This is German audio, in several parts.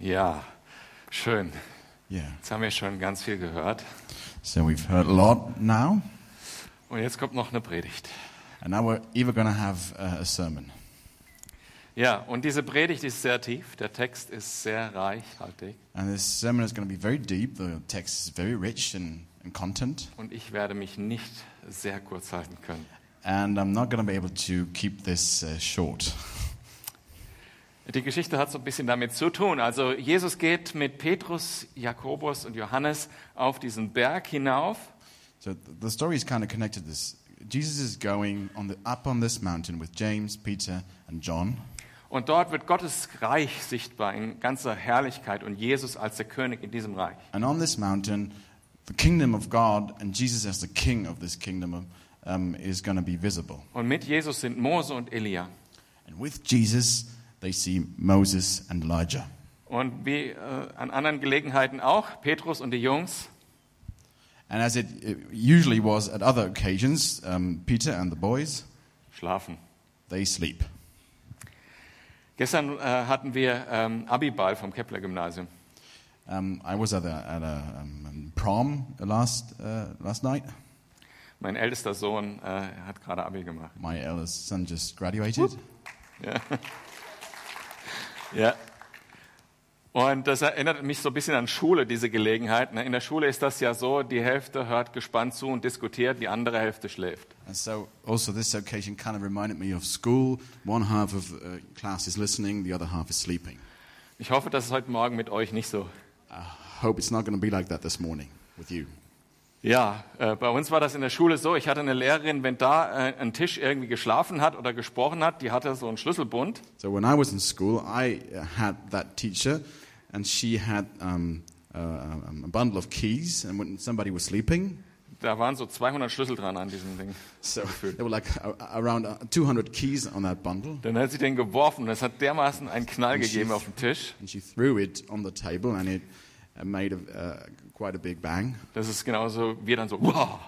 Ja, schön. Yeah. Jetzt haben wir schon ganz viel gehört. So we've heard a lot now, Und jetzt kommt noch eine Predigt. and now we're either going to have uh, a sermon. Ja, und diese Predigt ist sehr tief. Der Text ist sehr reichhaltig. And this sermon is going to be very deep. The text is very rich in, in content, Und ich werde mich nicht sehr kurz halten können. and I'm not going to be able to keep this uh, short. Die Geschichte hat so ein bisschen damit zu tun. Also Jesus geht mit Petrus, Jakobus und Johannes auf diesen Berg hinauf. So th- the story is kind of connected. to This Jesus is going on the, up on this mountain with James, Peter, and John, Und dort wird Gottes Reich sichtbar in ganzer Herrlichkeit und Jesus als der König in diesem Reich. and on this mountain, the kingdom of God and Jesus as the king of this kingdom um, is going to be visible. Und mit Jesus sind Mose und Elia. And with Jesus, they see Moses and Elijah. Und wie äh, an anderen Gelegenheiten auch, Petrus und die Jungs, And as it, it usually was at other occasions, um, Peter and the boys, schlafen. they sleep. Gestern äh, hatten wir ähm, Abiball vom Kepler Gymnasium. Um, I was at a, at a um, prom last, uh, last night. Mein ältester Sohn äh, hat gerade Abi gemacht. My eldest son just graduated. Ja. Und das erinnert mich so ein bisschen an Schule, diese Gelegenheit. ne? In der Schule ist das ja so, die Hälfte hört gespannt zu und diskutiert, die andere Hälfte schläft. And so, also, this occasion kind of reminded me of school. One half of uh, class is listening, the other half is sleeping. Ich hoffe, das ist heute Morgen mit euch nicht so. I hope it's not going to be like that this morning with you. Ja, äh, bei uns war das in der Schule so. Ich hatte eine Lehrerin, wenn da äh, ein Tisch irgendwie geschlafen hat oder gesprochen hat, die hatte so einen Schlüsselbund. So, when I was in school, I uh, had that teacher, and she had um, uh, a bundle of keys, and when somebody was sleeping, Da waren so 200 Schlüssel dran an diesem Ding. so there were like a, around uh, 200 keys on that bundle, Dann hat sie den geworfen und es hat dermaßen einen Knall Und gegeben sie- auf den Tisch. and she threw it on the table, and it uh, made a, uh, quite a big bang. Das ist genauso, wir dann so, wow.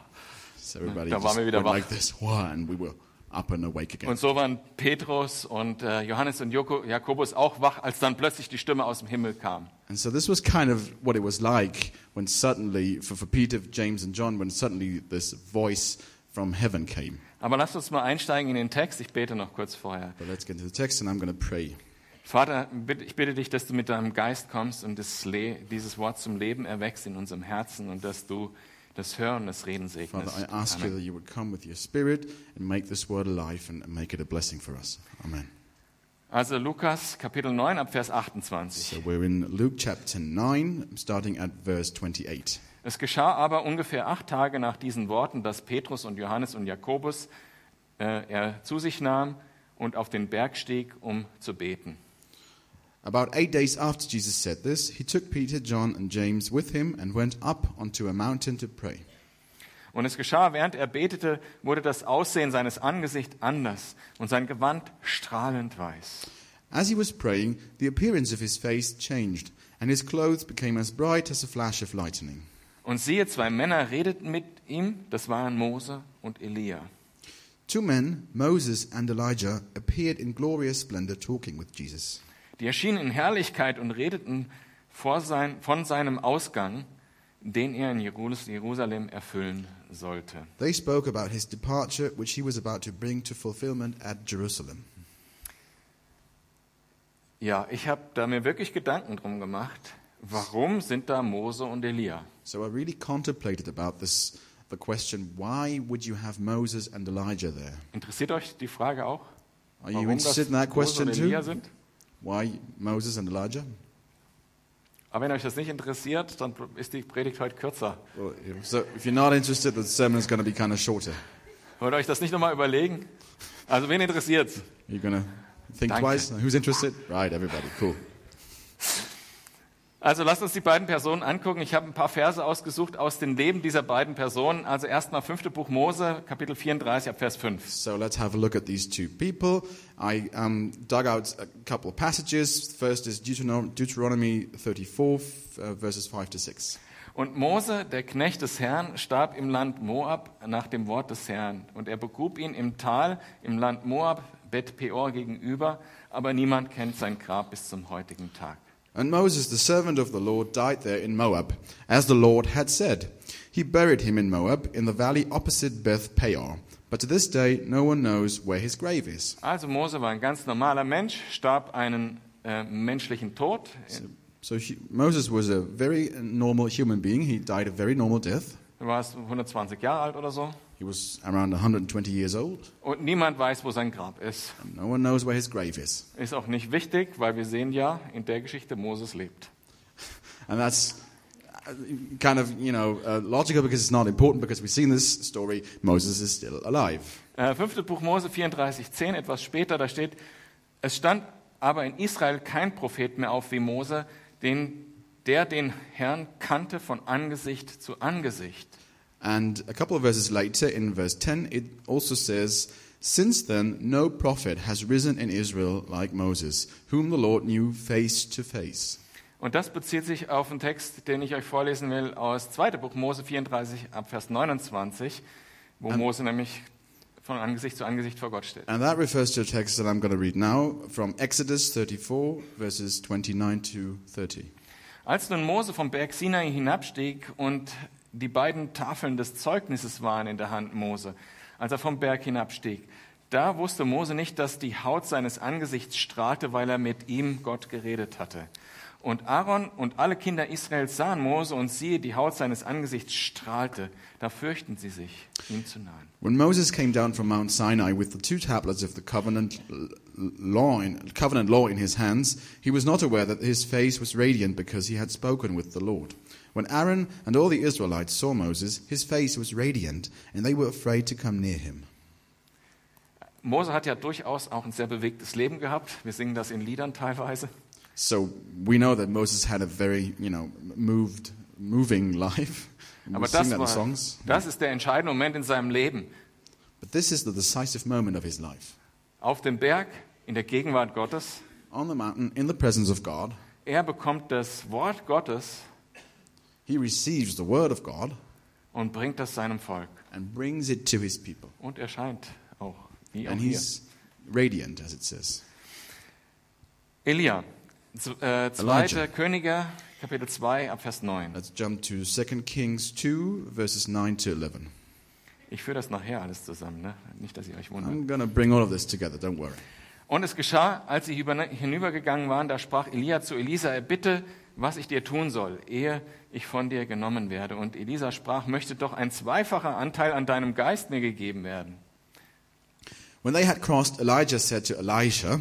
So everybody Da waren wir wieder wach. like this, and we were up and awake again. Und so waren Petrus und äh, Johannes und Joko, Jakobus auch wach, als dann plötzlich die Stimme aus dem Himmel kam. And so this was kind of what it was like when suddenly, for, for Peter, James, and John, when suddenly this voice from heaven came. Aber lasst uns mal einsteigen in den Text. Ich bete noch kurz vorher. But let's get into the text, and I'm going to pray. Vater, ich bitte dich, dass du mit deinem Geist kommst und dieses Wort zum Leben erwächst in unserem Herzen und dass du das Hören und das Reden Father, segnest. I ask you Amen. that you would come with your spirit and make this word alive and and make it a blessing for us. Amen. Also Lukas Kapitel 9 ab Vers 28. So we're in Luke chapter 9, starting at verse 28. Es geschah aber ungefähr acht Tage nach diesen Worten, dass Petrus und Johannes und Jakobus äh, er zu sich nahm und auf den Berg stieg, um zu beten. About eight days after Jesus said this, he took Peter, John, and James with him and went up onto a mountain to pray. Und es geschah, während er betete, wurde das Aussehen seines Angesichts anders und sein Gewand strahlend weiß. As he was praying, the appearance of his face changed, and his clothes became as bright as a flash of lightning. Und siehe, zwei Männer redeten mit ihm, das waren Mose und Elia. Two men, Moses and Elijah, appeared in glorious splendor talking with Jesus. Die erschienen in Herrlichkeit und redeten sein, von seinem Ausgang, den er in Jerus- Jerusalem erfüllen sollte. They spoke about his departure, which he was about to bring to fulfillment at Jerusalem. Ja, ich habe da mir wirklich Gedanken drum gemacht, warum sind da Mose und Elia? So I really contemplated about this the question why would you have Moses and Elijah there? Interessiert euch die Frage auch? Are you interested in that Mose question too? sind? Why Moses and Elijah? Aber wenn euch das nicht interessiert, dann ist die Predigt heute kürzer. Well, so if you're not interested, the sermon is going to be kind of shorter. Wollt ihr euch das nicht nochmal überlegen? Also wen interessiert's? You're to think Danke. twice? Who's interested? Right, everybody. Cool. Also lasst uns die beiden Personen angucken. Ich habe ein paar Verse ausgesucht aus dem Leben dieser beiden Personen. Also erstmal fünfte Buch Mose, Kapitel 34, ab Vers 5. So let's have a look at these two people. I um, dug out a couple of passages. First is Deuteronomy, Deuteronomy 34, uh, verses 5 to 6. Und Mose, der Knecht des Herrn, starb im Land Moab nach dem Wort des Herrn. Und er begrub ihn im Tal im Land Moab, Bet Peor gegenüber, aber niemand kennt sein Grab bis zum heutigen Tag. And Moses, the servant of the Lord, died there in Moab, as the Lord had said. He buried him in Moab, in the valley opposite Beth Peor. But to this day, no one knows where his grave is. Also Mose war ein ganz normaler Mensch, starb einen äh, menschlichen Tod. So he, Moses was a very normal human being. He died a very normal death. Er war 120 Jahre alt oder so. He was around 120 years old. Und niemand weiß, wo sein Grab ist. And no one knows where his grave is. Ist auch nicht wichtig, weil wir sehen ja, in der Geschichte Moses lebt. And that's uh, kind of, you know, uh, logical because it's not important because we've seen this story. Moses is still alive. Äh, fünftes Buch Mose 34,10, etwas später, da steht, es stand aber in Israel kein Prophet mehr auf wie Mose, den, der den Herrn kannte von Angesicht zu Angesicht. And a couple of verses later, in verse 10, it also says, Since then, no prophet has risen in Israel like Moses, whom the Lord knew face to face. Und das bezieht sich auf einen Text, den ich euch vorlesen will aus 2. Buch Mose 34 ab Vers 29, wo An- Mose nämlich von Angesicht zu Angesicht vor Gott steht. And that refers to a text that I'm going to read now from Exodus 34, verses 29 to 30. Als nun Mose vom Berg Sinai hinabstieg und die beiden Tafeln des Zeugnisses waren in der Hand Mose, als er vom Berg hinabstieg, da wusste Mose nicht, dass die Haut seines Angesichts strahlte, weil er mit ihm Gott geredet hatte. Und Aaron und alle Kinder Israels sahen Mose und siehe, die Haut seines Angesichts strahlte. Da fürchten sie sich, ihm zu nahen. When Moses came down from Mount Sinai with the two tablets of the covenant law in, covenant law in his hands, he was not aware that his face was radiant because he had spoken with the Lord. When Aaron and all the Israelites saw Moses, his face was radiant, and they were afraid to come near him. Mose hat ja durchaus auch ein sehr bewegtes Leben gehabt. Wir singen das in Liedern teilweise. So we know that Moses had a very, you know, moved, moving life. We Aber das, war, songs. das ist der entscheidende Moment in seinem Leben. But this is the decisive moment of his life. Auf dem Berg, in der Gegenwart Gottes. On the mountain, in the presence of God, Er bekommt das Wort Gottes he receives the word of God und bringt das seinem Volk. and brings it to his people. Und er scheint auch, wie auch And hier. he's radiant, as it says. Elia, äh, 2. Elijah. Könige, Kapitel 2, ab Vers 9. Let's jump to 2 Kings 2, verses 9 to 11. Ich führe das nachher alles zusammen, ne? nicht, dass ihr euch wundert. I'm to bring all of this together, don't worry. Und es geschah, als sie über- hinübergegangen waren, da sprach Elia zu Elisa, bitte, was ich dir tun soll, ehe ich von dir genommen werde. Und Elisa sprach, möchte doch ein zweifacher Anteil an deinem Geist mir gegeben werden. When they had crossed, Elijah said to Elisha,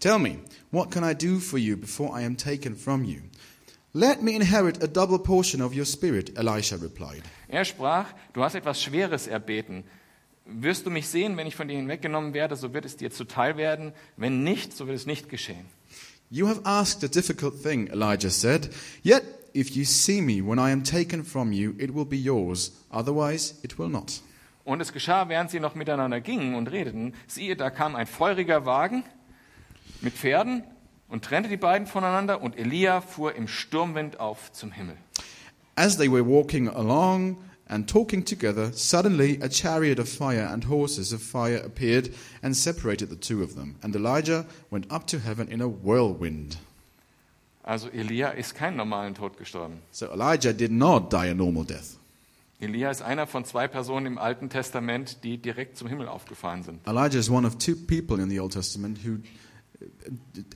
Tell me, what can I do for you before I am taken from you? Let me inherit a double portion of your spirit, Elisha replied. Er sprach, du hast etwas Schweres erbeten. Wirst du mich sehen, wenn ich von dir hinweggenommen werde, so wird es dir zuteil werden. Wenn nicht, so wird es nicht geschehen. You have asked a difficult thing, Elijah said. Yet, if you see me when I am taken from you, it will be yours. Otherwise, it will not. Und es geschah, während sie noch miteinander gingen und redeten, siehe, da kam ein feuriger Wagen mit Pferden und trennte die beiden voneinander und Elia fuhr im Sturmwind auf zum Himmel. As they were walking along and talking together, suddenly a chariot of fire and horses of fire appeared and separated the two of them. And Elijah went up to heaven in a whirlwind. Also Elia ist keinen normalen Tod gestorben. So Elijah did not die a normal death. Elia ist einer von zwei Personen im Alten Testament, die direkt zum Himmel aufgefahren sind. Elijah is one of two people in the Old Testament who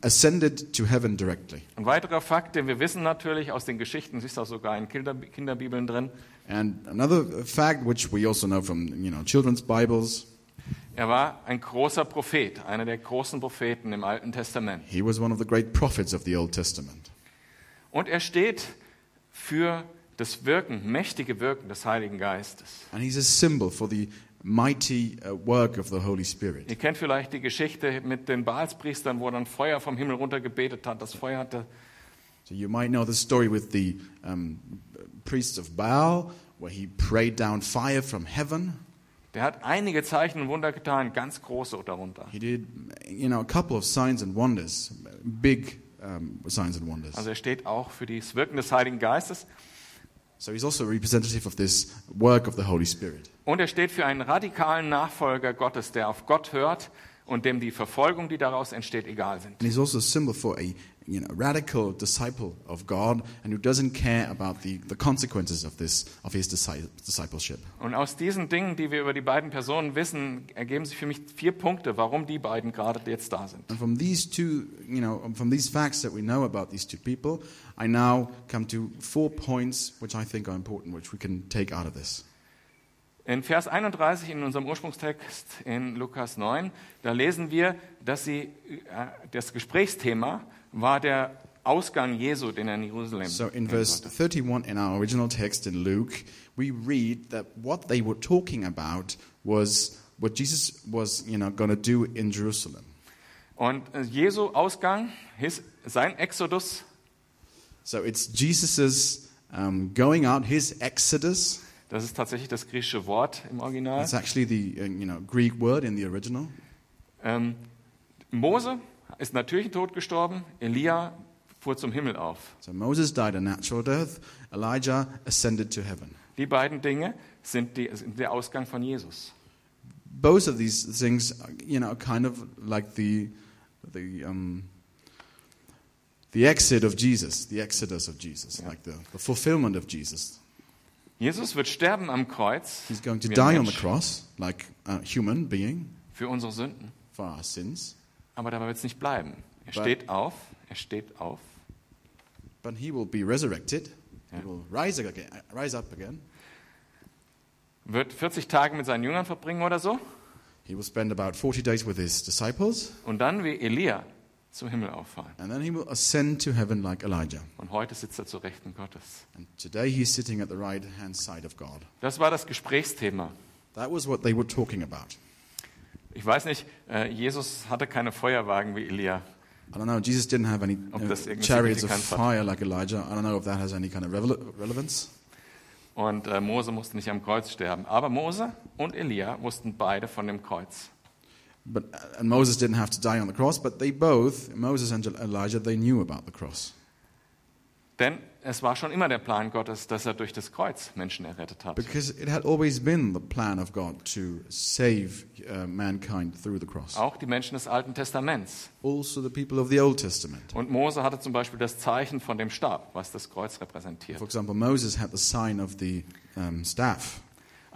ascended to heaven directly. Ein weiterer Fakt, den wir wissen natürlich aus den Geschichten, es ist auch sogar in Kinder, Kinderbibeln drin, And another fact, which we also know from you know children's Bibles, er war ein großer Prophet, einer der großen Propheten im Alten Testament. he was one of the great prophets of the Old Testament. Und er steht für das Wirken, mächtige Wirken des Heiligen Geistes. And he's a symbol for the mighty uh, work of the Holy Spirit. Ihr kennt vielleicht die Geschichte mit den Baalspriestern, wo dann Feuer vom Himmel runter gebetet hat. Das Feuer hatte So you might know the story with the um, priests of Baal, where he prayed down fire from heaven. Der hat einige Zeichen und Wunder getan, ganz große darunter. He did, you know, a couple of signs and wonders, big um, signs and wonders. Also er steht auch für das Wirken des Heiligen Geistes So he's also a representative of this work of the Holy Spirit. Und er steht für einen radikalen Nachfolger Gottes, der auf Gott hört und dem die Verfolgung, die daraus entsteht, egal sind. And he's also a symbol for a you know, radical disciple of God and who doesn't care about the, the consequences of, this, of his disci- discipleship. Und aus diesen Dingen, die wir über die beiden Personen wissen, ergeben sich für mich vier Punkte, warum die beiden gerade jetzt da sind. And from these two, you know, from these facts that we know about these two people, I now come to four points which I think are important, which we can take out of this. In Vers 31 in unserem Ursprungstext in Lukas 9, da lesen wir, dass sie, äh, das Gesprächsthema war der Ausgang Jesu, den er in Jerusalem So in verse sollte. 31 in our original text in Luke, we read that what they were talking about was what Jesus was, you know, going to do in Jerusalem. Und äh, Jesu Ausgang, his, sein Exodus, So it's Jesus's um, going out, his exodus. Das ist tatsächlich das griechische Wort im Original. It's actually the uh, you know Greek word in the original. Ähm, Mose ist natürlichen Tod gestorben, Elia fuhr zum Himmel auf. So Moses died a natural death. Elijah ascended to heaven. Die beiden Dinge sind, die, sind der Ausgang von Jesus. Both of these things, you know, are kind of like the the um, the exit of Jesus, the exodus of Jesus, Yeah. like the, the fulfillment of Jesus. Jesus wird sterben am Kreuz He's going to die on the cross, like a human being für unsere Sünden. for our sins, Aber dabei wird es nicht bleiben. Er But- steht auf, er steht auf, but he will be resurrected. Yeah. He will rise again, rise up again. wird 40 Tage mit seinen Jüngern verbringen oder so He will spend about 40 days with his disciples, und dann wie Elia zum Himmel auffahren. and then he will ascend to heaven like Elijah. Und heute sitzt er zur Rechten Gottes. And today he's sitting at the right hand side of God. Das war das Gesprächsthema. That was what they were talking about. Ich weiß nicht, äh, Jesus hatte keine Feuerwagen wie Elia. I don't know, Jesus didn't have any uh, chariots of fire like Elijah. I don't know if that has any kind of rele- relevance. Und äh, Mose musste nicht am Kreuz sterben. Aber Mose und Elia wussten beide von dem Kreuz. But, uh, and Moses didn't have to die on the cross, but they both, Moses and Elijah, they knew about the cross. Denn es war schon immer der Plan Gottes, dass er durch das Kreuz Menschen errettet hat. Because it had always been the plan of God to save uh, mankind through the cross. Auch die Menschen des Alten Testaments. Also the people of the Old Testament. Und Mose hatte zum Beispiel das Zeichen von dem Stab, was das Kreuz repräsentiert. For example, Moses had the sign of the um, staff.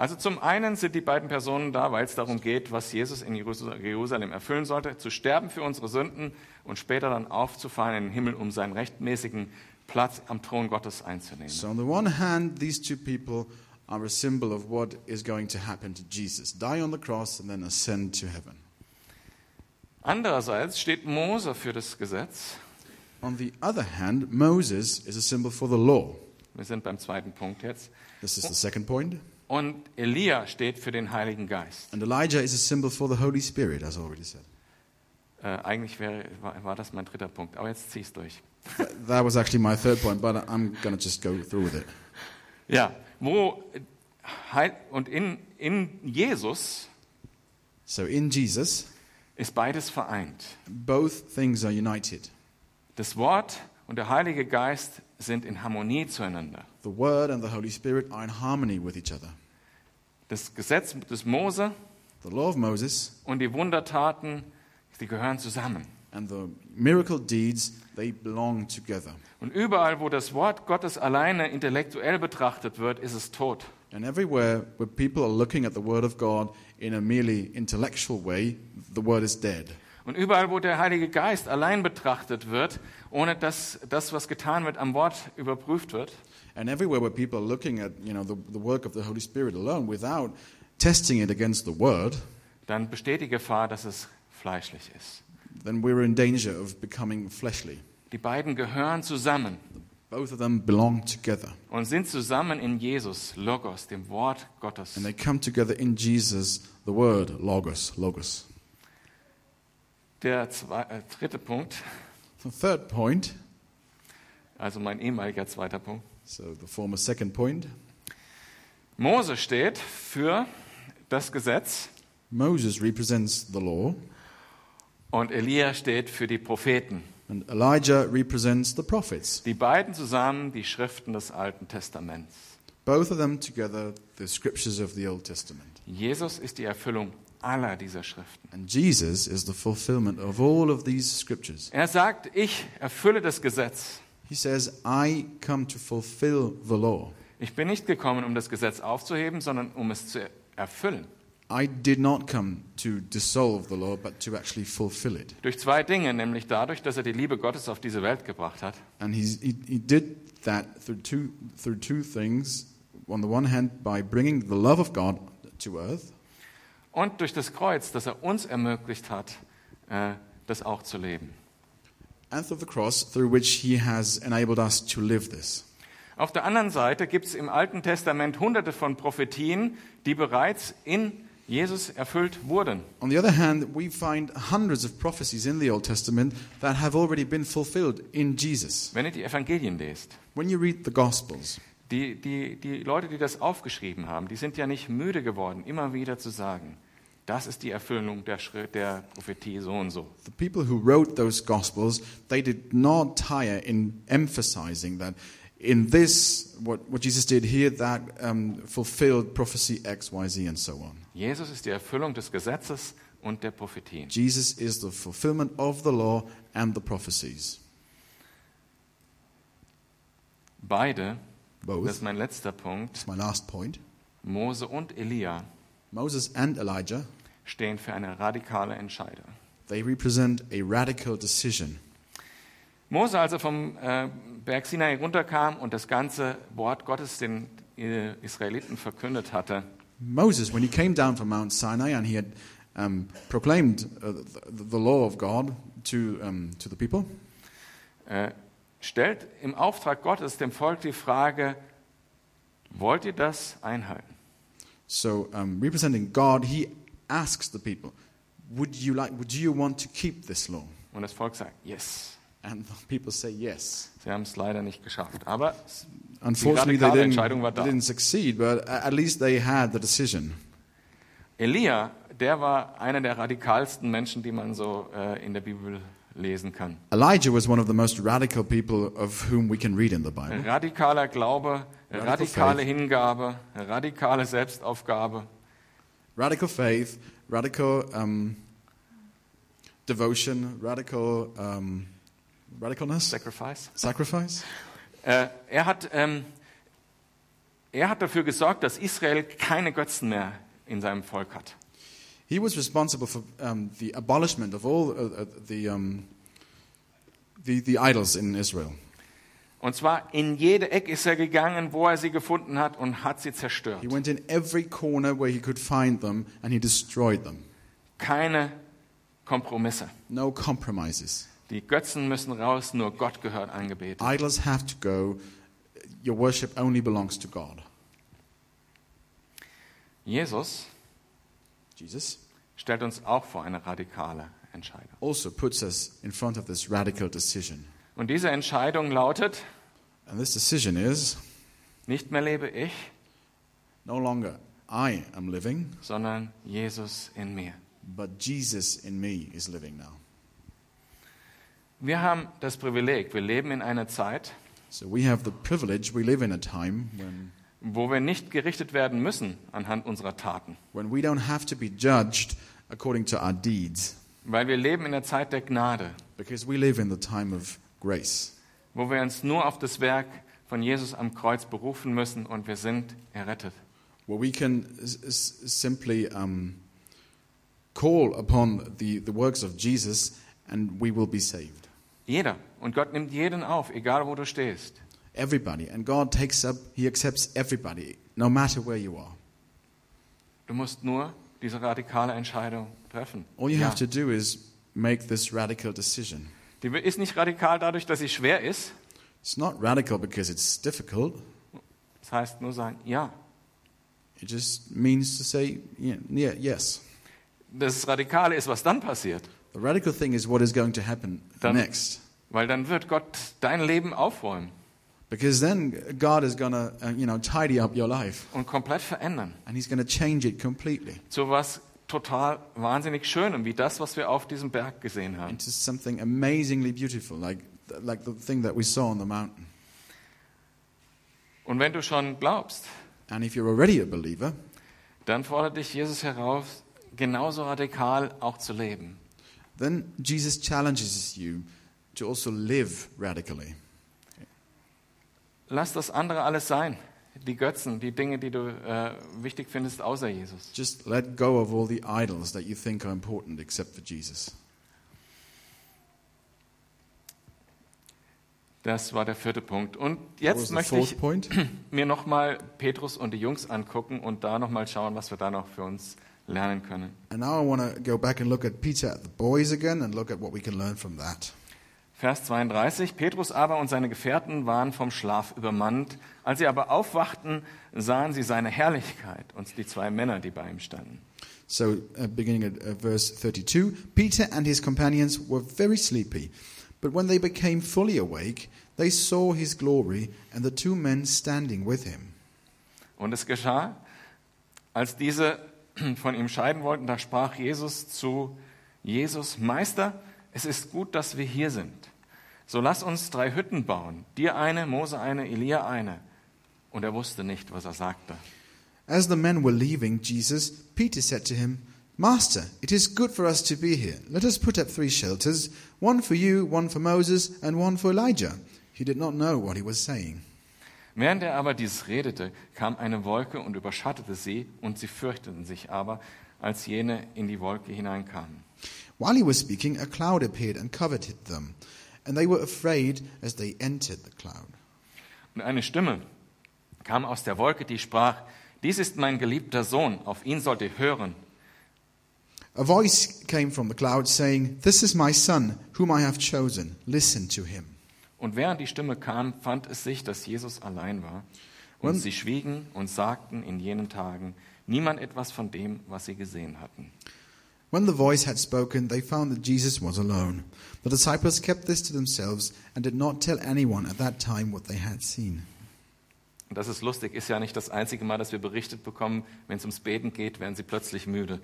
Also zum einen sind die beiden Personen da, weil es darum geht, was Jesus in Jerusalem erfüllen sollte, zu sterben für unsere Sünden und später dann aufzufahren in den Himmel, um seinen rechtmäßigen Platz am Thron Gottes einzunehmen. So, on the one hand, these two people are a symbol of what is going to happen to Jesus die on the cross and then ascend to heaven. Andererseits steht Mose für das Gesetz. On the other hand, Moses is a symbol for the law. Wir sind beim zweiten Punkt jetzt. This is the second point. Und Elia steht für den Heiligen Geist. And Elijah is a symbol for the Holy Spirit, as I already said. Äh, eigentlich wäre, war, war das mein dritter Punkt, aber jetzt zieh es durch. That- was actually my third point, but I'm to just go through with it. Ja, wo Heil und in, in Jesus So, in Jesus, ist beides vereint. both things are united. Das Wort und der Heilige Geist sind in Harmonie zueinander. The Word and the Holy Spirit are in harmony with each other. Das Gesetz des Mose The law of Moses und die Wundertaten, die gehören zusammen. and the miracle deeds, they belong together. Und überall, wo das Wort Gottes alleine intellektuell betrachtet wird, ist es tot. And everywhere where people are looking at the Word of God in a merely intellectual way, the Word is dead. Und überall, wo der Heilige Geist allein betrachtet wird, ohne dass das, was getan wird, am Wort überprüft wird, And everywhere where people are looking at you know, the, the work of the Holy Spirit alone without testing it against the Word, dann besteht die Gefahr, dass es fleischlich ist. then we're in danger of becoming fleshly. Die beiden gehören zusammen Both of them belong together. und sind zusammen in Jesus, Logos, dem Wort Gottes. And they come together in Jesus, the Word, Logos, Logos. Der zwei, äh, dritte Punkt, The third point, also mein ehemaliger zweiter Punkt. So the former second point, Mose steht für das Gesetz Moses represents the law, und Elia steht für die Propheten. and Elijah represents the prophets. Die beiden zusammen die Schriften des Alten Testaments. Both of them together, the scriptures of the Old Testament. Jesus ist die Erfüllung aller dieser Schriften. And Jesus is the fulfillment of all of these scriptures. Er sagt, ich erfülle das Gesetz. He says, I come to fulfill the law. Ich bin nicht gekommen, um das Gesetz aufzuheben, sondern um es zu erfüllen. I did not come to dissolve the law, but to actually fulfill it. Durch zwei Dinge, nämlich dadurch, dass er die Liebe Gottes auf diese Welt gebracht hat And he, he did that through two, through two things. On the one hand, by bringing the love of God to earth, und durch das Kreuz, das er uns ermöglicht hat, äh, das auch zu leben. And through the cross, through which he has enabled us to live this. Auf der anderen Seite gibt es im Alten Testament hunderte von Prophetien, die bereits in Jesus erfüllt wurden. On the other hand, we find hundreds of prophecies in the Old Testament that have already been fulfilled in Jesus. Wenn ihr die Evangelien lest, When you read the Gospels, die, die, die Leute, die das aufgeschrieben haben, die sind ja nicht müde geworden, immer wieder zu sagen, das ist die Erfüllung der, Schritt, der Prophetie so und so. the people who wrote those Gospels, they did not tire in emphasizing that in this, what, what Jesus did here, that um, fulfilled prophecy X, Y, Z, and so on. Jesus ist die Erfüllung des Gesetzes und der Prophetien. Jesus is the fulfillment of the law and the prophecies. Beide, das Both. ist mein letzter Punkt, my last point. Mose und Elia Moses and Elijah, stehen für eine radikale Entscheidung. they represent a radical decision. Mose, als er vom äh, Berg Sinai runterkam und das ganze Wort Gottes den äh, Israeliten verkündet hatte, Moses, when he came down from Mount Sinai and he had um, proclaimed uh, the, the law of God to, um, to the people, äh, stellt im Auftrag Gottes dem Volk die Frage, wollt ihr das einhalten? so um, representing God, he asks the people, would you, like, would you want to keep this law? Und das Volk sagt, yes. And the people say yes. Sie haben es leider nicht geschafft. Aber Unfortunately, they radikale didn't, Entscheidung war they da. didn't succeed, but at least they had the decision. Elia, der war einer der radikalsten Menschen, die man so äh, in der Bibel lesen kann. Elijah was one of the most radical people of whom we can read in the Bible. Radikaler Glaube, Radical radikale faith. Hingabe, radikale Selbstaufgabe. Radical faith, radical um, devotion, radical um, radicalness, Sacrifice. sacrifice. Äh, er, hat, ähm, er hat dafür gesorgt, dass Israel keine Götzen mehr in seinem Volk hat. He was responsible for um, the abolishment of all uh, uh, the, um, the, the idols in Israel. Und zwar in jede Ecke ist er gegangen, wo er sie gefunden hat und hat sie zerstört. He went in every corner where he could find them and he destroyed them. Keine Kompromisse. No compromises. Die Götzen müssen raus, nur Gott gehört angebetet. Idols have to go. Your worship only belongs to God. Jesus Jesus stellt uns auch vor eine radikale Entscheidung. also puts us in front of this radical decision. Und diese Entscheidung lautet, And this decision is nicht mehr lebe ich, no longer I am living, sondern Jesus in mir. but Jesus in me is living now. Wir haben das Privileg, wir leben in einer Zeit, So we have the privilege, we live in a time when, wo wir nicht gerichtet werden müssen anhand unserer Taten, when we don't have to be judged according to our deeds, weil wir leben in der Zeit der Gnade, because we live in the time of grace, wo wir uns nur auf das Werk von Jesus am Kreuz berufen müssen und wir sind errettet. where we can simply um, call upon the, the works of Jesus and we will be saved. Jeder. Und Gott nimmt jeden auf, egal wo du stehst. Everybody. And God takes up, He accepts everybody, no matter where you are. Du musst nur diese radikale Entscheidung treffen. All you Ja. have to do is make this radical decision. Die ist nicht radikal dadurch, dass sie schwer ist. It's not radical because it's difficult. Das heißt nur sagen, ja. It just means to say, yeah, yeah, yes. Das Radikale ist, was dann passiert. The radical thing is what is going to happen Dann- next. Weil dann wird Gott dein Leben aufräumen Because then God is going to, uh, you know, tidy up your life und komplett verändern. and He's going to change it completely Zu was total wahnsinnig Schönem, wie das, was wir auf diesem Berg gesehen haben. into something amazingly beautiful, like, like the thing that we saw on the mountain. Und wenn du schon glaubst, And if you're already a believer, dann fordert dich Jesus heraus, genauso radikal auch zu leben. then Jesus challenges you to also live radically. Lass das andere alles sein. Die Götzen, die Dinge, die du äh, wichtig findest, außer Jesus. Just let go of all the idols that you think are important except for Jesus. Das war der vierte Punkt. Und jetzt möchte ich point. mir nochmal Petrus und die Jungs angucken und da nochmal schauen, was wir da noch für uns lernen können. And now I want to go back and look at Peter at the boys again and look at what we can learn from that. Vers 32. Petrus aber und seine Gefährten waren vom Schlaf übermannt. Als sie aber aufwachten, sahen sie seine Herrlichkeit und die zwei Männer, die bei ihm standen. So, uh, beginning at uh, verse 32 Peter and his companions were very sleepy, but when they became fully awake, they saw his glory and the two men standing with him. Und es geschah, als diese von ihm scheiden wollten, da sprach Jesus zu Jesus, Meister, es ist gut, dass wir hier sind. So lass uns drei Hütten bauen, dir eine, Mose eine, Elia eine. Und er wusste nicht, was er sagte. As the men were leaving Jesus, Peter said to him, Master, it is good for us to be here. Let us put up three shelters one for you, one for Moses, and one for Elijah. He did not know what he was saying. Während er aber dieses redete, kam eine Wolke und überschattete sie, und sie fürchteten sich aber, als jene in die Wolke hineinkamen. While he was speaking, a cloud appeared and covered them, and they were afraid as they entered the cloud. Und eine Stimme kam aus der Wolke, die sprach, dies ist mein geliebter Sohn, auf ihn sollt ihr hören. A voice came from the cloud saying, This is my son, whom I have chosen. Listen to him. Und während die Stimme kam, fand es sich, dass Jesus allein war. Und Und- sie schwiegen und sagten in jenen Tagen niemand etwas von dem, was sie gesehen hatten. When the voice had spoken, they found that Jesus was alone. The disciples kept this to themselves and did not tell anyone at that time what they had seen. Das ist lustig, ist ja nicht das einzige Mal, dass wir berichtet bekommen, wenn es ums Beten geht, werden sie plötzlich müde.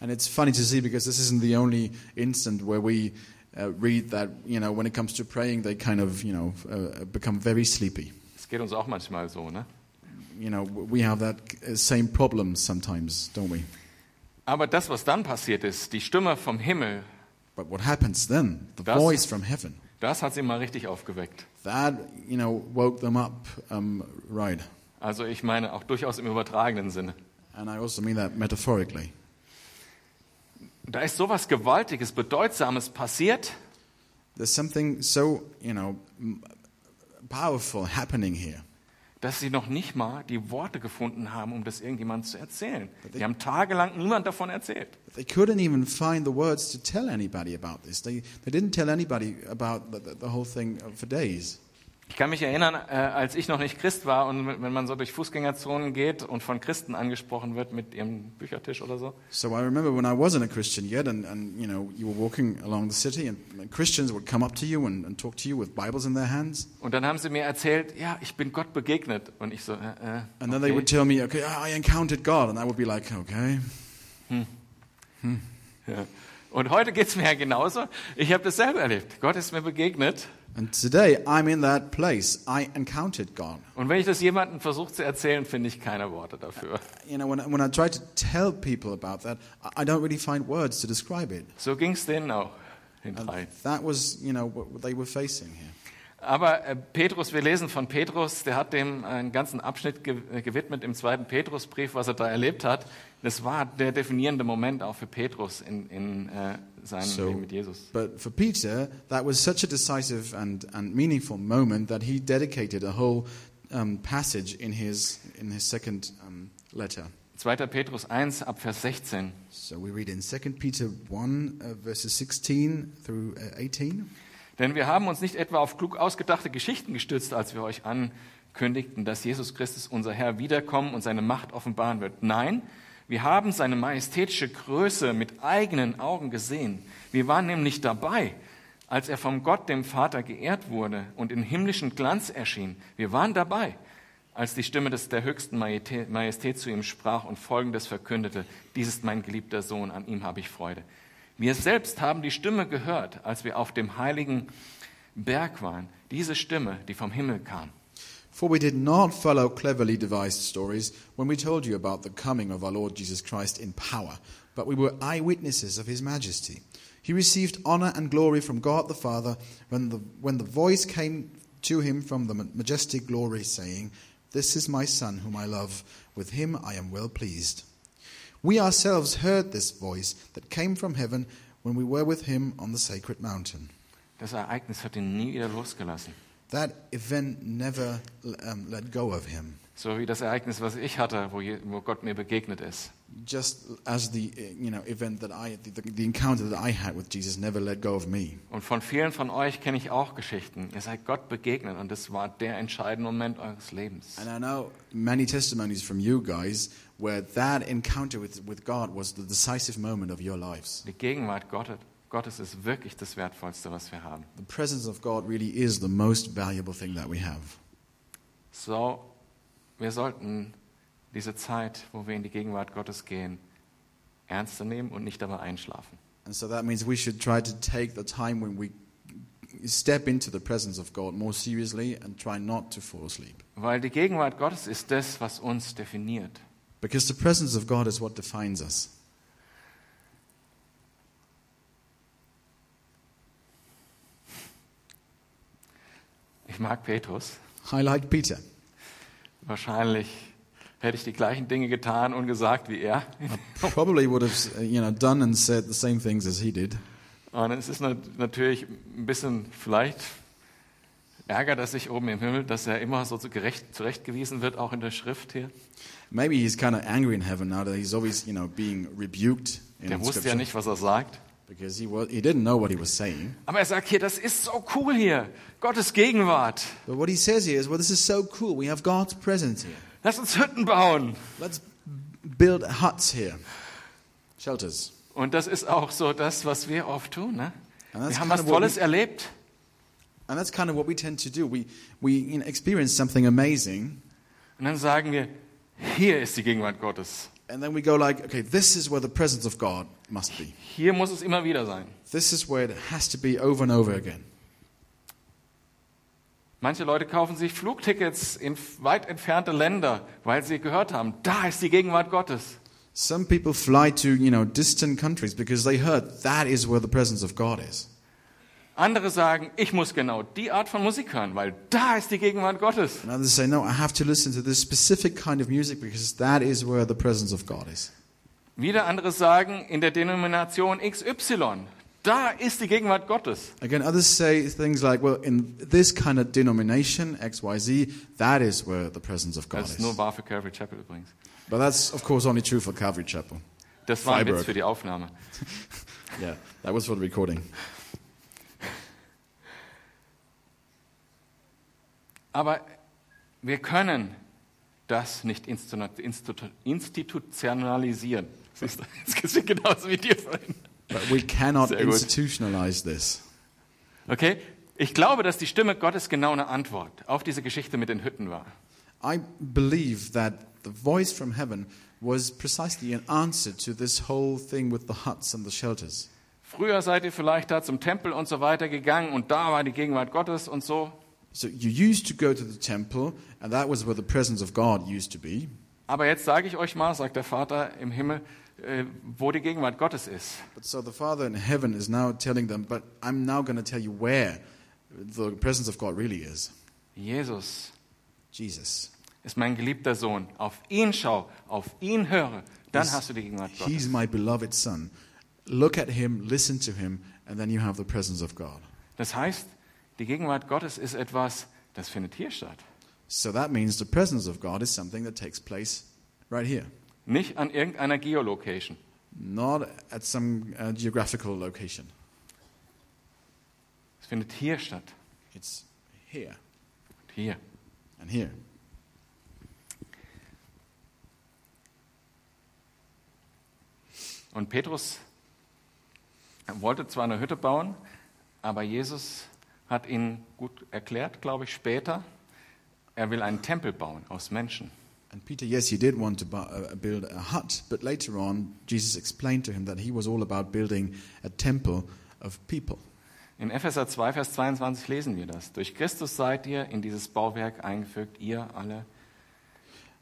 And it's funny to see because this isn't the only instant where we uh, read that, you know, when it comes to praying, they kind of, you know, uh, become very sleepy. Es geht uns auch manchmal so, ne? You know, we have that uh, same problem sometimes, don't we? Aber das, was dann passiert ist, die Stimme vom Himmel, But what happens then? The Das- voice from heaven. das hat sie mal richtig aufgeweckt. That, you know, woke them up um, right. Also ich meine auch durchaus im übertragenen Sinne. And I also mean that metaphorically. Da ist sowas Gewaltiges, Bedeutsames passiert. There's something so, you know, m- powerful happening here. Dass sie noch nicht mal die Worte gefunden haben, um das irgendjemandem zu erzählen. Die haben tagelang niemand davon erzählt. They couldn't even find the words to tell anybody about this. They, they didn't tell anybody about the, the, whole thing for days. Ich kann mich erinnern, äh, als ich noch nicht Christ war und wenn man so durch Fußgängerzonen geht und von Christen angesprochen wird mit ihrem Büchertisch oder so, So I remember when I wasn't a Christian yet, and, and you know, you were walking along the city, and Christians would come up to you and, and talk to you with Bibles in their hands. und dann haben sie mir erzählt, ja, ich bin Gott begegnet und ich so, äh, äh, And then they okay. would tell me, okay, I encountered God. And I would be like, okay. ja. Und heute geht's mir ja genauso. Ich habe das selber erlebt. Gott ist mir begegnet And today I'm in that place. I encountered God. und wenn ich das jemandem versuche zu erzählen, finde ich keine Worte dafür. You know, when, I- when I try to tell people about that, I don't really find words to describe it. So ging's denen auch, drei. that was, you know, what they were facing here. Aber äh, Petrus, wir lesen von Petrus, der hat dem einen ganzen Abschnitt äh, gewidmet im zweiten Petrusbrief, was er da erlebt hat. Das war der definierende Moment auch für Petrus in, in seinem So- Leben mit Jesus. But for Peter, that was such a decisive and, and meaningful moment that he dedicated a whole um, passage in his, in his second um, letter. 2. Petrus 1 ab Vers 16. So we read in 2 Peter 1, uh, verses 16 through uh, 18. Denn wir haben uns nicht etwa auf klug ausgedachte Geschichten gestützt, als wir euch ankündigten, dass Jesus Christus, unser Herr, wiederkommen und seine Macht offenbaren wird. Nein, wir haben seine majestätische Größe mit eigenen Augen gesehen. Wir waren nämlich dabei, als er vom Gott, dem Vater, geehrt wurde und in himmlischen Glanz erschien. Wir waren dabei, als die Stimme des, der höchsten Majestät zu ihm sprach und Folgendes verkündete. Dies ist mein geliebter Sohn, an ihm habe ich Freude. Wir selbst haben die Stimme gehört, als wir auf dem heiligen Berg waren. Diese Stimme, die vom Himmel kam. For we did not follow cleverly devised stories when we told you about the coming of our Lord Jesus Christ in power, but we were eyewitnesses of his majesty. He received honor and glory from God the Father when the, when the voice came to him from the majestic glory, saying, This is my Son whom I love, with him I am well pleased. We ourselves heard this voice that came from heaven when we were with him on the sacred mountain. Das Ereignis hat ihn nie wieder losgelassen. That event never um, let go of him. So wie das Ereignis, was ich hatte, wo, wo Gott mir begegnet ist. Just as the you know event that I the, the encounter that I had with Jesus never let go of me. Und von vielen von euch kenne ich auch Geschichten. Ihr seid Gott begegnet und das war der entscheidende Moment eures Lebens. And I know many testimonies from you guys where that encounter with, with God was the decisive moment of your lives. Die Gegenwart Gottes, Gottes ist wirklich das Wertvollste, was wir haben. The presence of God really is the most valuable thing that we have. So, wir sollten diese Zeit, wo wir in die Gegenwart Gottes gehen, ernster nehmen und nicht dabei einschlafen. And so that means we should try to take the time when we step into the presence of God more seriously and try not to fall asleep. Weil die Gegenwart Gottes ist das, was uns definiert. Because the presence of God is what defines us. Ich mag Petrus. I like Peter. Wahrscheinlich hätte ich die gleichen Dinge getan und gesagt wie er. Probably would have you know done and said the same things as he did. Und es ist nat- natürlich ein bisschen vielleicht ärgert er sich oben im Himmel, dass er immer so zu gerecht, zurechtgewiesen wird, auch in der Schrift hier. Maybe he's kind of angry in heaven now that he's always you know being rebuked in Der wusste ja nicht, was er sagt. Because he was, he didn't know what he was saying. Aber er sagt hier, das ist so cool hier. Gottes Gegenwart. But what he says here is, well, this is so cool. We have God's presence here. Lass uns Hütten bauen. Let's build huts here, shelters. Und das ist auch so das, was wir oft tun. Ne? Wir haben was Tolles we- erlebt. And that's kind of what we tend to do. We, we you know, experience something amazing, Und dann sagen wir, hier ist die Gegenwart Gottes. And then we go like, okay, this is where the presence of God must be. Hier muss es immer wieder sein. This is where it has to be over and over again. Manche Leute kaufen sich Flugtickets in weit entfernte Länder, weil sie gehört haben, da ist die Gegenwart Gottes. Some people fly to, you know, distant countries because they heard that is where the presence of God is. Andere sagen, ich muss genau die Art von Musik hören, weil da ist die Gegenwart Gottes. And others say, no, I have to listen to this specific kind of music because that is where the presence of God is. Wieder andere sagen, in der Denomination XY, da ist die Gegenwart Gottes. Again, others say things like, well, in this kind of denomination, XYZ, that is where the presence of God Das ist is. nur wahr für Calvary Chapel übrigens. But that's, of course, only true for Calvary Chapel. Das war ein. Witz für die Aufnahme. Yeah, that was for the recording. Aber wir können das nicht institu- institu- institutionalisieren. Siehst du, Es ist genauso wie dir vorhin. But we cannot institutionalize this. Okay? Ich glaube, dass die Stimme Gottes genau eine Antwort auf diese Geschichte mit den Hütten war. I believe that the voice from heaven was precisely an answer to this whole thing with the huts and the shelters. Früher seid ihr vielleicht da zum Tempel und so weiter gegangen und da war die Gegenwart Gottes und so. So you used to go to the temple, and that was where the presence of God used to be. Aber jetzt sage ich euch mal, sagt der Vater im Himmel, äh, wo die Gegenwart Gottes ist. But so the Father in heaven is now telling them, but I'm now going to tell you where the presence of God really is. Jesus Jesus. ist mein geliebter Sohn. Auf ihn schau, auf ihn höre, dann He's- hast du die Gegenwart He's Gottes. my beloved Son. Look at him, listen to him, and then you have the presence of God. Das heißt, die Gegenwart Gottes ist etwas, das findet hier statt. So that means the presence of God is something that takes place right here, Nicht an irgendeiner Geolocation. not at some uh, geographical location. Es findet hier statt. It's here Und hier. and here. Und Petrus wollte zwar eine Hütte bauen, aber Jesus hat ihn gut erklärt, glaube ich, später. Er will einen Tempel bauen aus Menschen. And Peter, yes, he did want to uh, build a hut, but later on, Jesus explained to him that he was all about building a temple of people. In Epheser 2, Vers 22 lesen wir das. Durch Christus seid ihr in dieses Bauwerk eingefügt, ihr alle,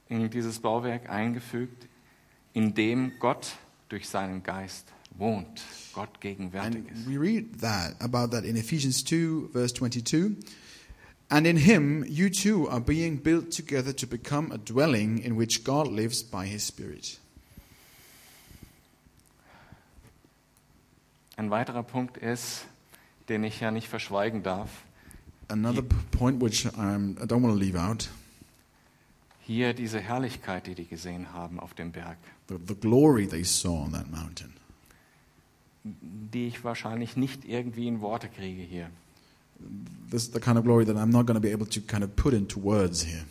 in dieses Bauwerk eingefügt, in dem Gott durch seinen Geist wohnt, Gott gegenwärtig And ist. we read that about that in Ephesians 2, verse 22. And in him you too are being built together to become a dwelling in which God lives by his Spirit. Ein weiterer Punkt ist, den ich ja nicht verschweigen darf, Another point which um, I don't want to leave out hier diese Herrlichkeit, die die gesehen haben auf dem Berg, the, the glory they saw on that mountain. Die ich wahrscheinlich nicht irgendwie in Worte kriege hier. This is the kind of glory that I'm not going to be able to kind of put into words here.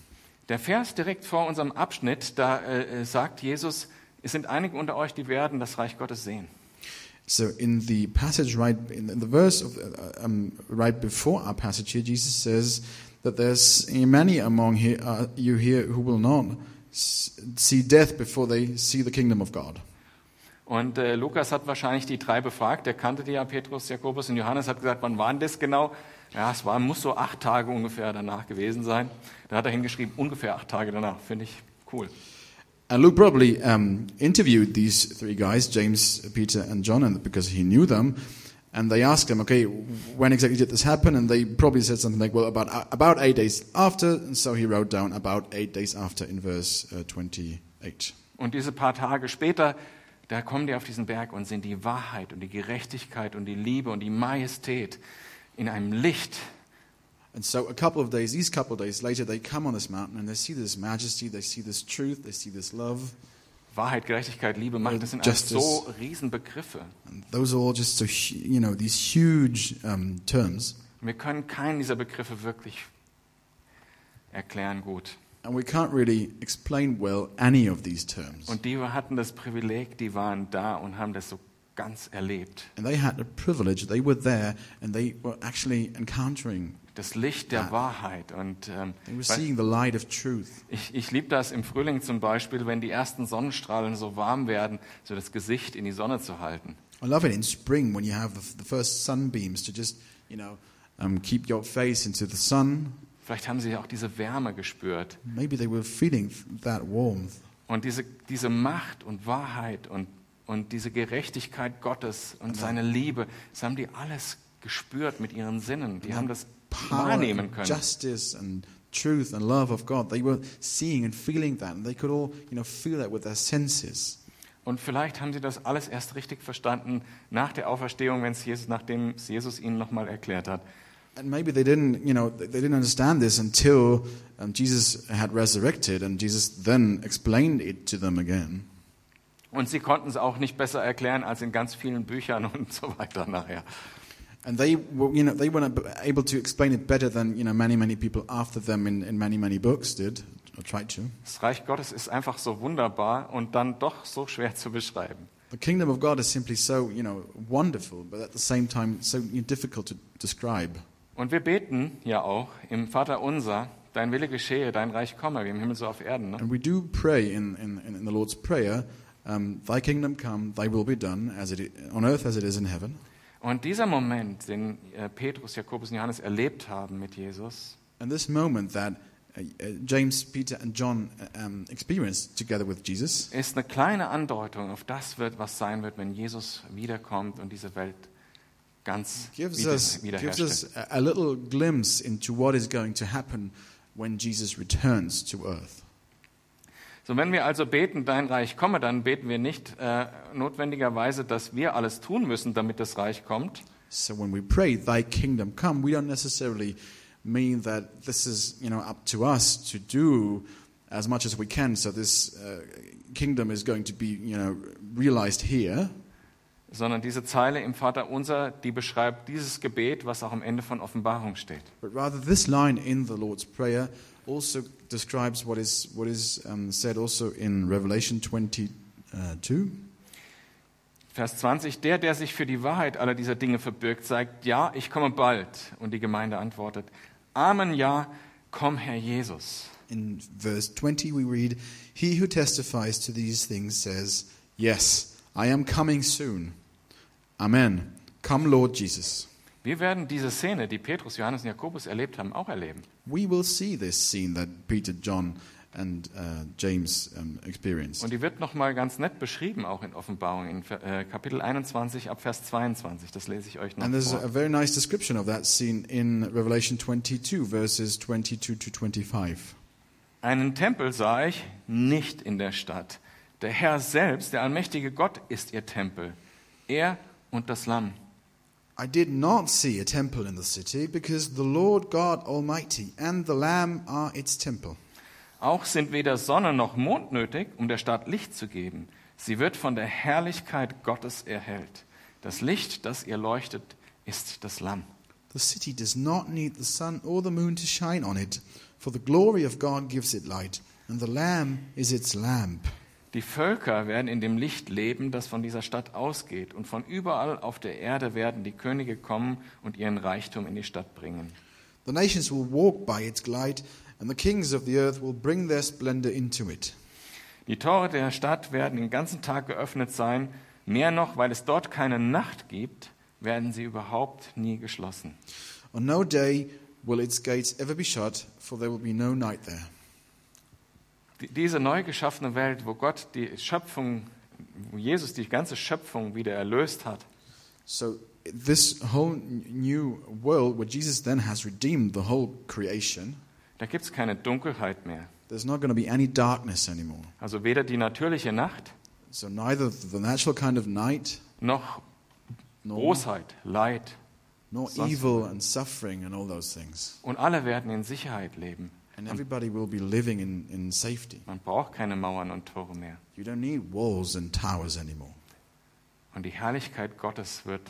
Der Vers direkt vor unserem Abschnitt, da äh, sagt Jesus, es sind einige unter euch, die werden das Reich Gottes sehen. So in the passage right in, the verse of, uh, um, right before our passage here, Jesus says that there's many among here, uh, you here who will not see death before they see the kingdom of God. Und äh, Lukas hat wahrscheinlich die drei befragt. Der kannte die ja, Petrus, Jakobus und Johannes. Hat gesagt, wann waren das genau? Ja, es war, muss so acht Tage ungefähr danach gewesen sein. Da hat er hingeschrieben, ungefähr acht Tage danach. Finde ich cool. And Luke probably um, interviewed these three guys, James, Peter, and John, and because he knew them. And they asked him, okay, when exactly did this happen? And they probably said something like, well, about, about eight days after. And so he wrote down about eight days after in verse uh, 28. Und diese paar Tage später, da kommen die auf diesen Berg und sehen die Wahrheit und die Gerechtigkeit und die Liebe und die Majestät in einem Licht, And so a couple of days, these couple of days later, they come on this mountain and they see this majesty, they see this truth, they see this love. Wahrheit, Gerechtigkeit, Liebe, Macht, das sind Justice. so Riesenbegriffe. And those are all just so, you know, these huge um, terms. Wir können keinen dieser Begriffe wirklich erklären gut. And we can't really explain well any of these terms. Und die hatten das Privileg, die waren da und haben das so ganz erlebt. And they had the privilege, they were there, and they were actually encountering, Das Licht der. Wahrheit. Und ähm, they were weil- seeing the light of truth. ich, ich liebe das im Frühling zum Beispiel, wenn die ersten Sonnenstrahlen so warm werden, so das Gesicht in die Sonne zu halten. I love it in spring when you have the, the first sunbeams to just, you know, um, keep your face into the sun. Vielleicht haben sie auch diese Wärme gespürt. Maybe they were feeling that warmth. Und diese, diese Macht und Wahrheit und, und diese Gerechtigkeit Gottes und seine Liebe, das haben die alles gespürt mit ihren Sinnen. Die haben das Power, wahrnehmen and können. justice, and truth and love of God. They were seeing and feeling that, and they could all, you know, feel that with their senses. Und vielleicht haben sie das alles erst richtig verstanden nach der Auferstehung, wenn es Jesus, nachdem es Jesus ihnen nochmal erklärt hat. And maybe they didn't, you know, they didn't understand this until um, Jesus had resurrected, and Jesus then explained it to them again. Und sie konnten es auch nicht besser erklären als in ganz vielen Büchern und so weiter nachher. And they were, you know, they weren't able to explain it better than you know many, many people after them in, in many, many books did or tried to. Das Reich Gottes ist einfach so wunderbar und dann doch so schwer zu beschreiben. The kingdom of God is simply so, you know, wonderful, but at the same time so difficult to describe. Und wir beten ja auch im Vater unser, dein Wille geschehe, dein Reich komme, wie im Himmel so auf Erden. Ne? And we do pray in, in, in the Lord's Prayer, um, Thy kingdom come, Thy will be done, as it on earth as it is in heaven. Und dieser Moment, den äh, Petrus, Jakobus und Johannes erlebt haben mit Jesus, And this moment that uh, uh, James, Peter, and John uh, um, experienced together with Jesus ist eine kleine Andeutung auf das wird, was sein wird, wenn Jesus wiederkommt und diese Welt ganz gives wieder, us, gives us a little glimpse into what is going to happen when Jesus returns to earth. So, wenn wir also beten, dein Reich komme, dann beten wir nicht äh, notwendigerweise, dass wir alles tun müssen, damit das Reich kommt, So when we pray, Thy kingdom come, we don't necessarily mean that this is, you know, up to us to do as much as we can. So this uh, kingdom is going to be, you know, realized here. Sondern diese Zeile im Vater unser, die beschreibt dieses Gebet, was auch am Ende von Offenbarung steht. But rather, this line in the Lord's Prayer also describes what is, what is um, said also in Revelation 22. Vers 20, der, der sich für die Wahrheit aller dieser Dinge verbirgt, sagt, ja, ich komme bald. Und die Gemeinde antwortet, Amen, ja, komm, Herr Jesus. In verse 20, we read, He who testifies to these things says, Yes, I am coming soon. Amen. Come, Lord Jesus. Wir werden diese Szene, die Petrus, Johannes und Jakobus erlebt haben, auch erleben. We will see this scene that Peter, John, and uh, James um, experienced. Und die wird nochmal ganz nett beschrieben, auch in Offenbarung, in äh, Kapitel 21 ab Vers 22. Das lese ich euch noch And there's vor. a very nice description of that scene in Revelation 22, verses 22 to 25. Einen Tempel sah ich nicht in der Stadt. Der Herr selbst, der allmächtige Gott, ist ihr Tempel. Er und das Lamm. I did not see a temple in the city, because the Lord God Almighty and the Lamb are its temple. Auch sind weder Sonne noch Mond nötig, um der Stadt Licht zu geben. Sie wird von der Herrlichkeit Gottes erhellt. Das Licht, das ihr leuchtet, ist das Lamm. The city does not need the sun or the moon to shine on it, for the glory of God gives it light, and the Lamb is its lamp. Die Völker werden in dem Licht leben, das von dieser Stadt ausgeht, und von überall auf der Erde werden die Könige kommen und ihren Reichtum in die Stadt bringen. The nations will walk by its light, and the kings of the earth will bring their splendor into it. Die Tore der Stadt werden den ganzen Tag geöffnet sein. Mehr noch, weil es dort keine Nacht gibt, werden sie überhaupt nie geschlossen. On no day will its gates ever be shut, for there will be no night there. Die- Diese neu geschaffene Welt, wo Gott die Schöpfung, wo Jesus die ganze Schöpfung wieder erlöst hat, So, this whole new world, where Jesus then has redeemed the whole creation, da gibt es keine Dunkelheit mehr. there's not going to be any darkness anymore. Also weder die natürliche Nacht So, neither the natural kind of night, noch nor, Bosheit, Leid. nor evil and suffering and all those things. Und alle werden in Sicherheit leben. And everybody will be living in, in safety. Man braucht keine Mauern und Tore mehr. You don't need walls and towers anymore. Und die Herrlichkeit Gottes wird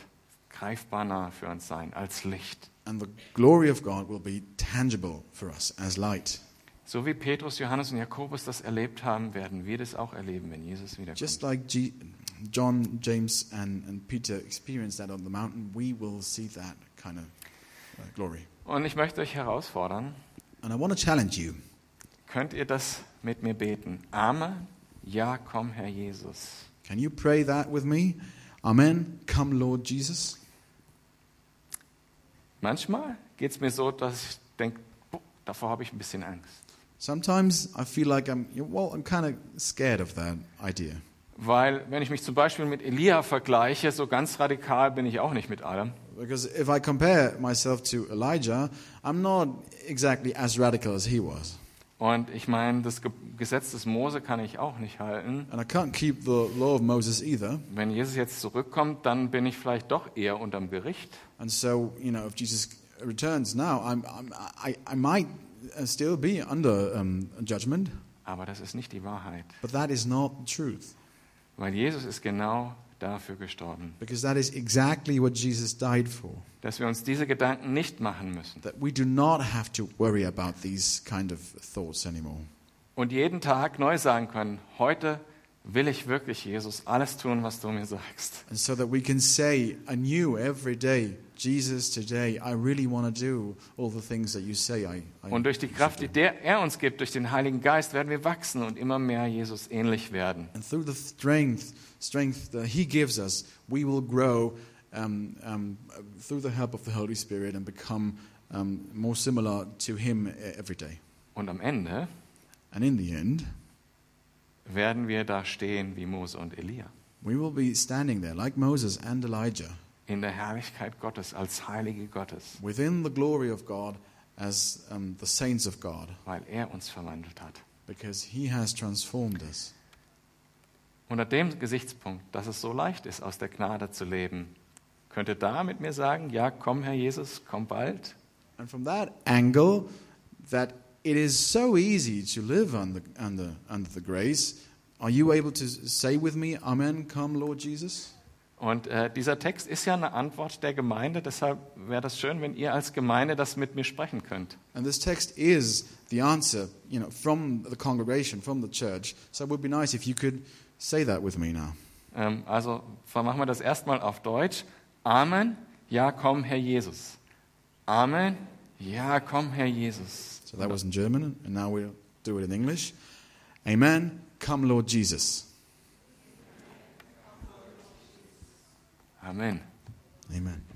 greifbar nah für uns sein, als Licht. And the glory of God will be tangible for us as light. So wie Petrus, Johannes und Jakobus das erlebt haben, werden wir das auch erleben, wenn Jesus wiederkommt. Just like G- John, James, and, and Peter experienced that on the mountain, we will see that kind of uh, glory. Und ich möchte euch herausfordern, And I want to challenge you. könnt ihr das mit mir beten? Amen. Ja, komm, Herr Jesus. Can you pray that with me? Amen. Come, Lord Jesus. Manchmal geht es mir so, dass ich denke, davor habe ich ein bisschen Angst. Sometimes I feel like I'm, well, I'm kind of scared of that idea. Weil wenn ich mich zum Beispiel mit Elia vergleiche, so ganz radikal bin ich auch nicht mit allem. Because if I compare myself to Elijah, I'm not exactly as radical as he was. Und ich meine, das Ge Gesetz des Mose kann ich auch nicht halten. And I can't keep the law of Moses either. Wenn Jesus jetzt zurückkommt, dann bin ich vielleicht doch eher unterm Gericht. And so, you know, if Jesus returns now, I'm, I'm, I, I might uh, still be under um, judgment, Aber das ist nicht die Wahrheit. but that is not the truth. Weil Jesus ist genau dafür gestorben. Because that is exactly what Jesus died for. Dass wir uns diese Gedanken nicht machen müssen. That we do not have to worry about these kind of thoughts anymore. Und jeden Tag neu sagen können, heute will ich wirklich, Jesus, alles tun, was du mir sagst. And so that we can say anew every day, Jesus, today, I really want to do all the things that you say I, I Und durch die Kraft, die der, er uns gibt, durch den Heiligen Geist, werden wir wachsen und immer mehr Jesus ähnlich werden. And through the strength, strength that He gives us, we will grow um, um, through the help of the Holy Spirit and become um, more similar to Him every day. Und am Ende And in the end, werden wir da stehen wie Mose und Elia. we will be standing there like Moses and Elijah In der Herrlichkeit Gottes, als Heilige Gottes, within the glory of God as um, the saints of God weil er uns verwandelt hat. because He has transformed us. Unter dem Gesichtspunkt, dass es so leicht ist, aus der Gnade zu leben, könnt ihr da mit mir sagen, ja, komm, Herr Jesus, komm bald? And from that angle, that it is so easy to live under, under, under the grace, are you able to say with me, Amen, come, Lord Jesus? Und äh, dieser Text ist ja eine Antwort der Gemeinde, deshalb wäre das schön, wenn ihr als Gemeinde das mit mir sprechen könnt. And this text is the answer, you know, from the congregation, from the church. So it would be nice if you could say that with me now. Ähm, also machen wir das erstmal auf Deutsch. Amen, ja, komm, Herr Jesus. Amen, ja, komm, Herr Jesus. So that was in German, and now we'll do it in English. Amen, come, Lord Jesus. Amen. Amen.